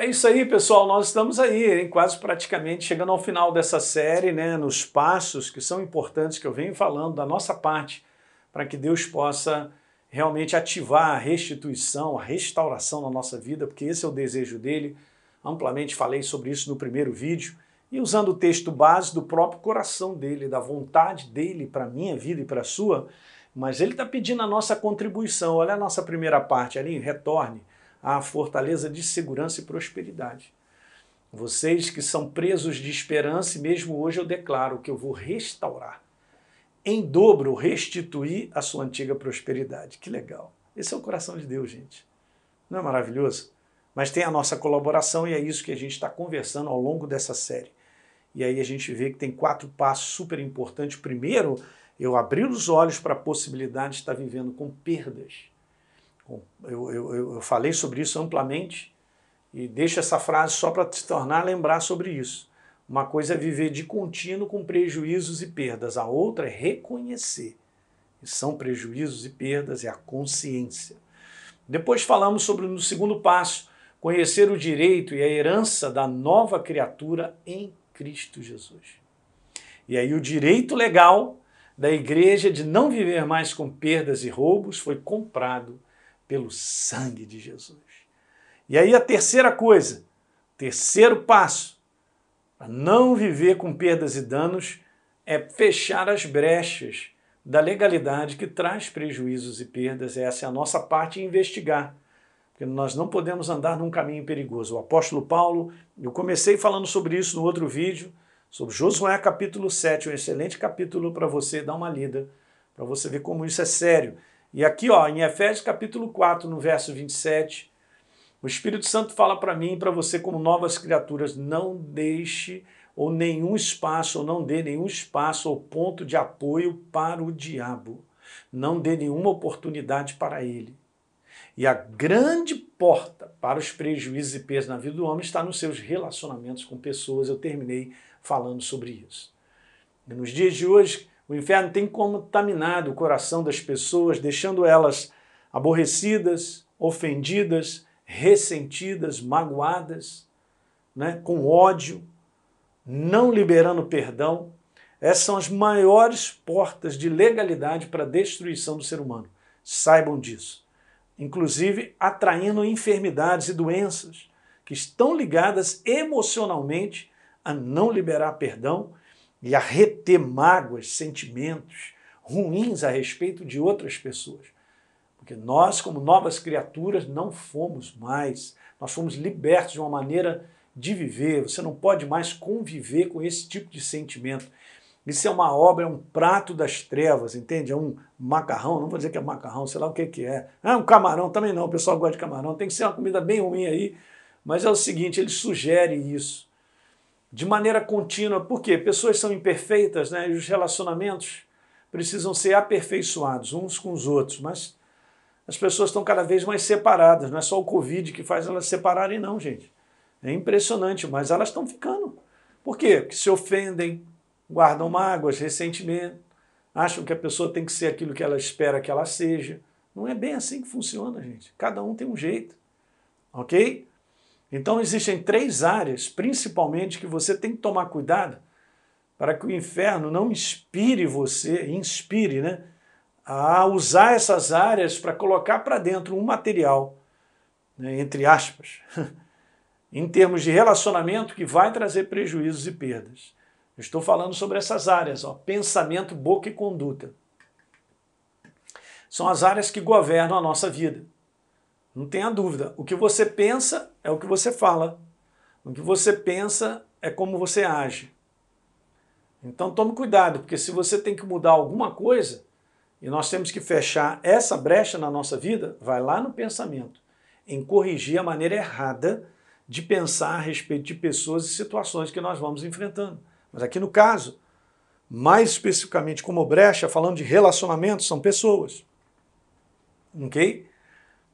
É isso aí, pessoal. Nós estamos aí, hein, quase praticamente chegando ao final dessa série, né, nos passos que são importantes que eu venho falando da nossa parte, para que Deus possa realmente ativar a restituição, a restauração na nossa vida, porque esse é o desejo dele. Amplamente falei sobre isso no primeiro vídeo e usando o texto base do próprio coração dele, da vontade dele para a minha vida e para a sua, mas ele está pedindo a nossa contribuição. Olha a nossa primeira parte ali, retorne à fortaleza de segurança e prosperidade. Vocês que são presos de esperança, e mesmo hoje eu declaro que eu vou restaurar, em dobro, restituir a sua antiga prosperidade. Que legal. Esse é o coração de Deus, gente. Não é maravilhoso? Mas tem a nossa colaboração e é isso que a gente está conversando ao longo dessa série. E aí a gente vê que tem quatro passos super importantes. Primeiro, eu abrir os olhos para a possibilidade de estar vivendo com perdas. Eu, eu, eu falei sobre isso amplamente e deixo essa frase só para te tornar a lembrar sobre isso. Uma coisa é viver de contínuo com prejuízos e perdas, a outra é reconhecer que são prejuízos e perdas, é a consciência. Depois falamos sobre no segundo passo, conhecer o direito e a herança da nova criatura em Cristo Jesus. E aí o direito legal da igreja de não viver mais com perdas e roubos foi comprado pelo sangue de Jesus. E aí a terceira coisa, terceiro passo, para não viver com perdas e danos, é fechar as brechas da legalidade que traz prejuízos e perdas. Essa é a nossa parte investigar porque nós não podemos andar num caminho perigoso. O apóstolo Paulo, eu comecei falando sobre isso no outro vídeo, sobre Josué capítulo 7, um excelente capítulo para você dar uma lida, para você ver como isso é sério. E aqui, ó, em Efésios capítulo 4, no verso 27, o Espírito Santo fala para mim e para você como novas criaturas, não deixe ou nenhum espaço, ou não dê nenhum espaço ou ponto de apoio para o diabo. Não dê nenhuma oportunidade para ele. E a grande porta para os prejuízos e perdas na vida do homem está nos seus relacionamentos com pessoas. Eu terminei falando sobre isso. E nos dias de hoje, o inferno tem contaminado o coração das pessoas, deixando elas aborrecidas, ofendidas, ressentidas, magoadas, né, com ódio, não liberando perdão. Essas são as maiores portas de legalidade para a destruição do ser humano. Saibam disso inclusive atraindo enfermidades e doenças que estão ligadas emocionalmente a não liberar perdão e a reter mágoas, sentimentos ruins a respeito de outras pessoas. Porque nós, como novas criaturas, não fomos mais, nós fomos libertos de uma maneira de viver. Você não pode mais conviver com esse tipo de sentimento. Isso é uma obra, é um prato das trevas, entende? É um macarrão, não vou dizer que é macarrão, sei lá o que, que é. Ah, um camarão também não, o pessoal gosta de camarão. Tem que ser uma comida bem ruim aí. Mas é o seguinte, ele sugere isso de maneira contínua. Por quê? Pessoas são imperfeitas, né? E os relacionamentos precisam ser aperfeiçoados uns com os outros. Mas as pessoas estão cada vez mais separadas. Não é só o Covid que faz elas separarem, não, gente. É impressionante, mas elas estão ficando. Por quê? Porque se ofendem, guardam mágoas, ressentimento, acham que a pessoa tem que ser aquilo que ela espera que ela seja. Não é bem assim que funciona, gente. Cada um tem um jeito. Ok? Então existem três áreas, principalmente, que você tem que tomar cuidado para que o inferno não inspire você, inspire, né? A usar essas áreas para colocar para dentro um material, né, entre aspas, em termos de relacionamento que vai trazer prejuízos e perdas. Estou falando sobre essas áreas, ó, pensamento, boca e conduta. São as áreas que governam a nossa vida. Não tenha dúvida. O que você pensa é o que você fala. O que você pensa é como você age. Então tome cuidado, porque se você tem que mudar alguma coisa, e nós temos que fechar essa brecha na nossa vida, vai lá no pensamento, em corrigir a maneira errada de pensar a respeito de pessoas e situações que nós vamos enfrentando. Mas aqui no caso, mais especificamente como brecha, falando de relacionamentos, são pessoas. Ok?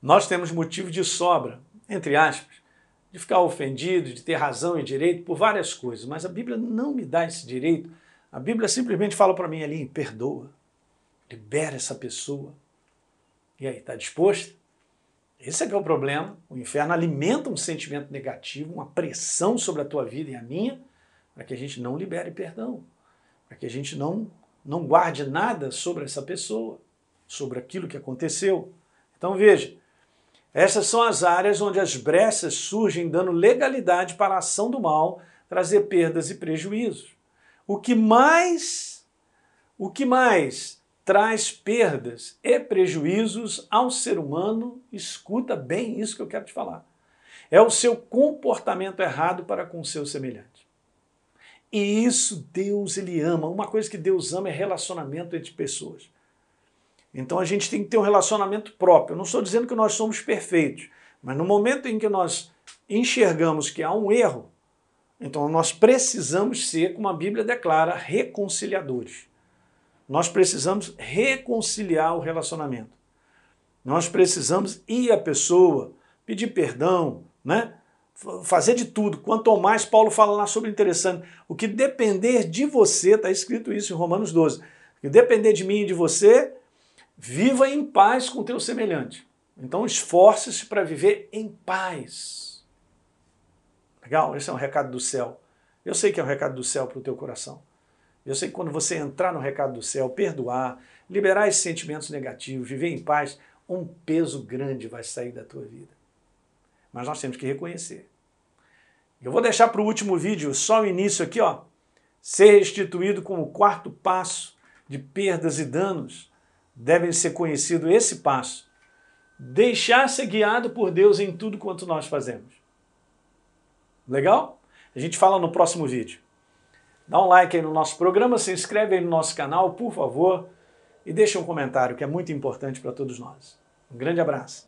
Nós temos motivo de sobra, entre aspas, de ficar ofendido, de ter razão e direito por várias coisas, mas a Bíblia não me dá esse direito. A Bíblia simplesmente fala para mim ali, perdoa, libera essa pessoa. E aí, está disposto? Esse é que é o problema. O inferno alimenta um sentimento negativo, uma pressão sobre a tua vida e a minha, para que a gente não libere perdão, para que a gente não, não guarde nada sobre essa pessoa, sobre aquilo que aconteceu. Então veja, essas são as áreas onde as brechas surgem dando legalidade para a ação do mal, trazer perdas e prejuízos. O que mais, o que mais traz perdas e prejuízos ao ser humano, escuta bem isso que eu quero te falar. É o seu comportamento errado para com o seu semelhante. E isso Deus ele ama. Uma coisa que Deus ama é relacionamento entre pessoas. Então a gente tem que ter um relacionamento próprio. Eu não estou dizendo que nós somos perfeitos, mas no momento em que nós enxergamos que há um erro, então nós precisamos ser, como a Bíblia declara, reconciliadores. Nós precisamos reconciliar o relacionamento. Nós precisamos ir à pessoa, pedir perdão, né? fazer de tudo. Quanto mais, Paulo fala lá sobre interessante, o que depender de você, está escrito isso em Romanos 12, o que depender de mim e de você, viva em paz com o teu semelhante. Então esforce-se para viver em paz. Legal? Esse é um recado do céu. Eu sei que é um recado do céu para o teu coração. Eu sei que quando você entrar no recado do céu, perdoar, liberar esses sentimentos negativos, viver em paz, um peso grande vai sair da tua vida. Mas nós temos que reconhecer. Eu vou deixar para o último vídeo só o início aqui, ó. Ser restituído como quarto passo de perdas e danos. Devem ser conhecido esse passo. Deixar ser guiado por Deus em tudo quanto nós fazemos. Legal? A gente fala no próximo vídeo. Dá um like aí no nosso programa, se inscreve aí no nosso canal, por favor, e deixa um comentário que é muito importante para todos nós. Um grande abraço.